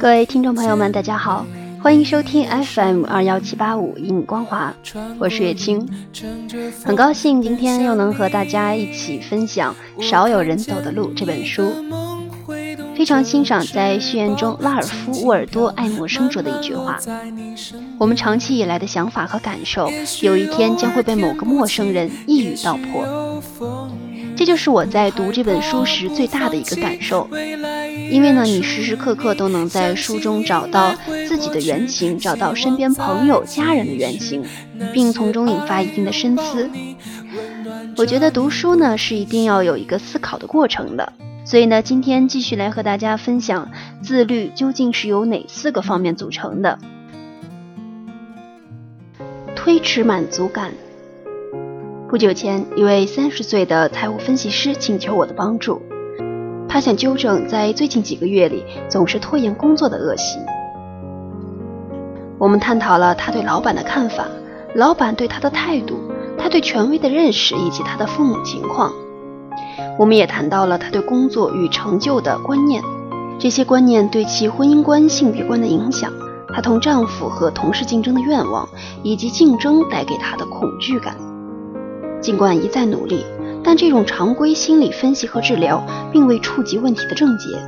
各位听众朋友们，大家好，欢迎收听 FM 二幺七八五影光华，我是月清，很高兴今天又能和大家一起分享《少有人走的路》这本书。非常欣赏在序言中拉尔夫·沃尔多爱默生说的一句话：“我们长期以来的想法和感受，有一天将会被某个陌生人一语道破。”这就是我在读这本书时最大的一个感受。因为呢，你时时刻刻都能在书中找到自己的原型，找到身边朋友、家人的原型，并从中引发一定的深思。我觉得读书呢是一定要有一个思考的过程的。所以呢，今天继续来和大家分享自律究竟是由哪四个方面组成的。推迟满足感。不久前，一位三十岁的财务分析师请求我的帮助，他想纠正在最近几个月里总是拖延工作的恶习。我们探讨了他对老板的看法，老板对他的态度，他对权威的认识以及他的父母情况。我们也谈到了他对工作与成就的观念，这些观念对其婚姻观、性别观的影响，她同丈夫和同事竞争的愿望，以及竞争带给她的恐惧感。尽管一再努力，但这种常规心理分析和治疗并未触及问题的症结。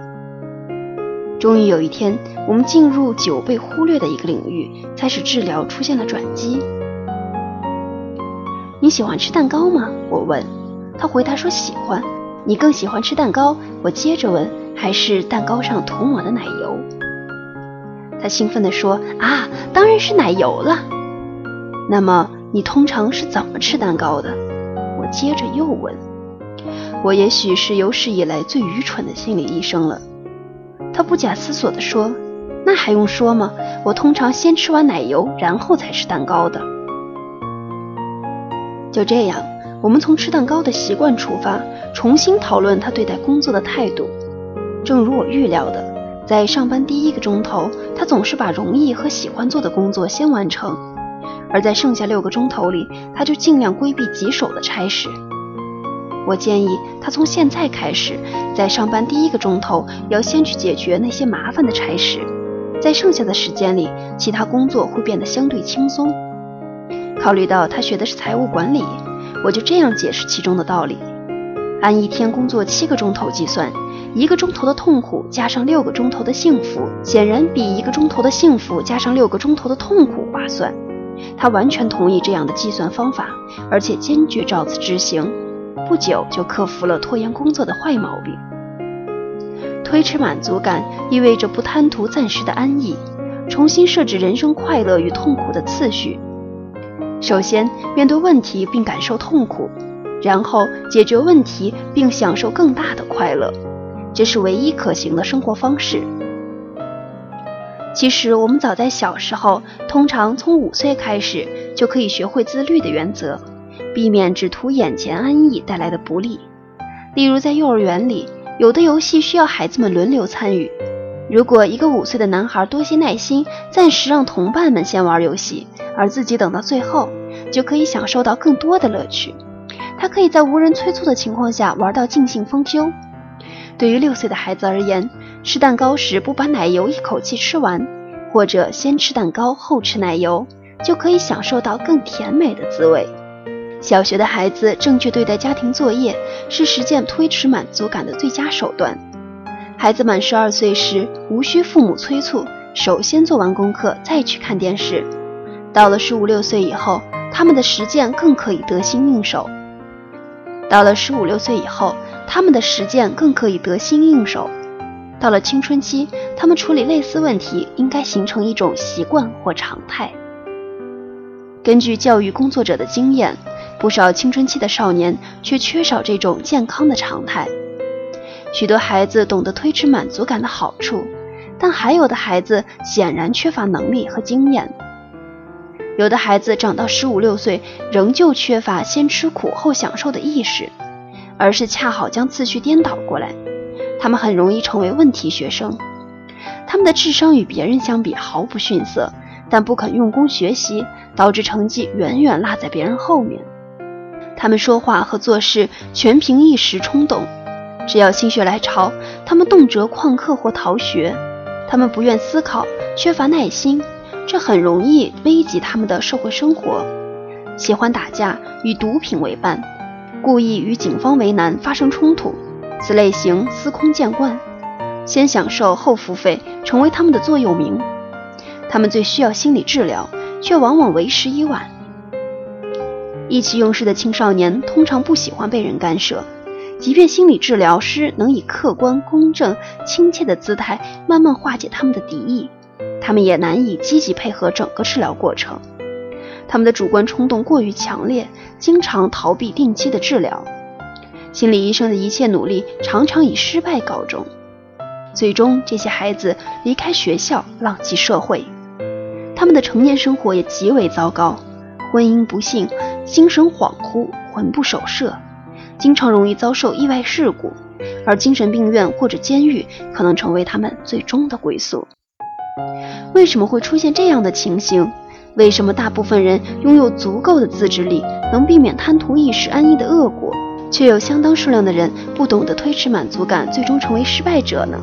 终于有一天，我们进入久被忽略的一个领域，才使治疗出现了转机。你喜欢吃蛋糕吗？我问。他回答说喜欢。你更喜欢吃蛋糕？我接着问，还是蛋糕上涂抹的奶油？他兴奋地说：“啊，当然是奶油了。”那么你通常是怎么吃蛋糕的？我接着又问。我也许是有史以来最愚蠢的心理医生了。他不假思索地说：“那还用说吗？我通常先吃完奶油，然后才吃蛋糕的。”就这样。我们从吃蛋糕的习惯出发，重新讨论他对待工作的态度。正如我预料的，在上班第一个钟头，他总是把容易和喜欢做的工作先完成；而在剩下六个钟头里，他就尽量规避棘手的差事。我建议他从现在开始，在上班第一个钟头要先去解决那些麻烦的差事，在剩下的时间里，其他工作会变得相对轻松。考虑到他学的是财务管理。我就这样解释其中的道理：按一天工作七个钟头计算，一个钟头的痛苦加上六个钟头的幸福，显然比一个钟头的幸福加上六个钟头的痛苦划算。他完全同意这样的计算方法，而且坚决照此执行。不久就克服了拖延工作的坏毛病。推迟满足感意味着不贪图暂时的安逸，重新设置人生快乐与痛苦的次序。首先面对问题并感受痛苦，然后解决问题并享受更大的快乐，这是唯一可行的生活方式。其实我们早在小时候，通常从五岁开始就可以学会自律的原则，避免只图眼前安逸带来的不利。例如在幼儿园里，有的游戏需要孩子们轮流参与。如果一个五岁的男孩多些耐心，暂时让同伴们先玩游戏，而自己等到最后，就可以享受到更多的乐趣。他可以在无人催促的情况下玩到尽兴风休。对于六岁的孩子而言，吃蛋糕时不把奶油一口气吃完，或者先吃蛋糕后吃奶油，就可以享受到更甜美的滋味。小学的孩子正确对待家庭作业，是实践推迟满足感的最佳手段。孩子满十二岁时，无需父母催促，首先做完功课再去看电视。到了十五六岁以后，他们的实践更可以得心应手。到了十五六岁以后，他们的实践更可以得心应手。到了青春期，他们处理类似问题应该形成一种习惯或常态。根据教育工作者的经验，不少青春期的少年却缺少这种健康的常态。许多孩子懂得推迟满足感的好处，但还有的孩子显然缺乏能力和经验。有的孩子长到十五六岁，仍旧缺乏先吃苦后享受的意识，而是恰好将次序颠倒过来。他们很容易成为问题学生。他们的智商与别人相比毫不逊色，但不肯用功学习，导致成绩远远落在别人后面。他们说话和做事全凭一时冲动。只要心血来潮，他们动辄旷课或逃学，他们不愿思考，缺乏耐心，这很容易危及他们的社会生活。喜欢打架，与毒品为伴，故意与警方为难，发生冲突，此类型司空见惯。先享受后付费，成为他们的座右铭。他们最需要心理治疗，却往往为时已晚。意气用事的青少年通常不喜欢被人干涉，即便心理治疗师能以客观、公正、亲切的姿态慢慢化解他们的敌意，他们也难以积极配合整个治疗过程。他们的主观冲动过于强烈，经常逃避定期的治疗。心理医生的一切努力常常以失败告终。最终，这些孩子离开学校，浪迹社会。他们的成年生活也极为糟糕，婚姻不幸，精神恍惚，魂不守舍，经常容易遭受意外事故，而精神病院或者监狱可能成为他们最终的归宿。为什么会出现这样的情形？为什么大部分人拥有足够的自制力，能避免贪图一时安逸的恶果，却有相当数量的人不懂得推迟满足感，最终成为失败者呢？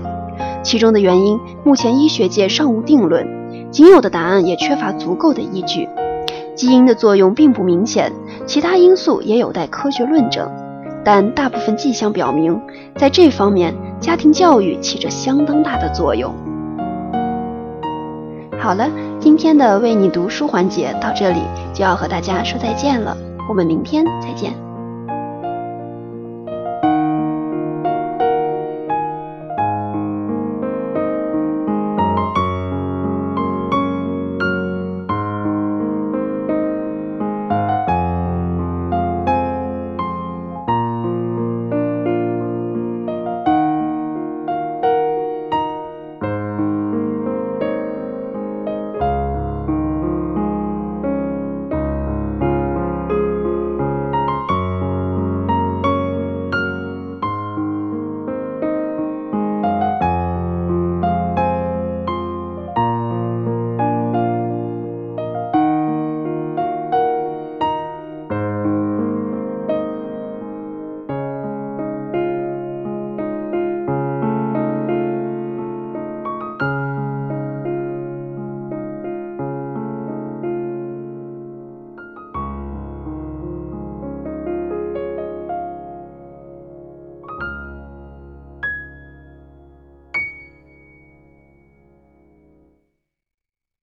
其中的原因，目前医学界尚无定论，仅有的答案也缺乏足够的依据。基因的作用并不明显，其他因素也有待科学论证。但大部分迹象表明，在这方面，家庭教育起着相当大的作用。好了，今天的为你读书环节到这里就要和大家说再见了，我们明天再见。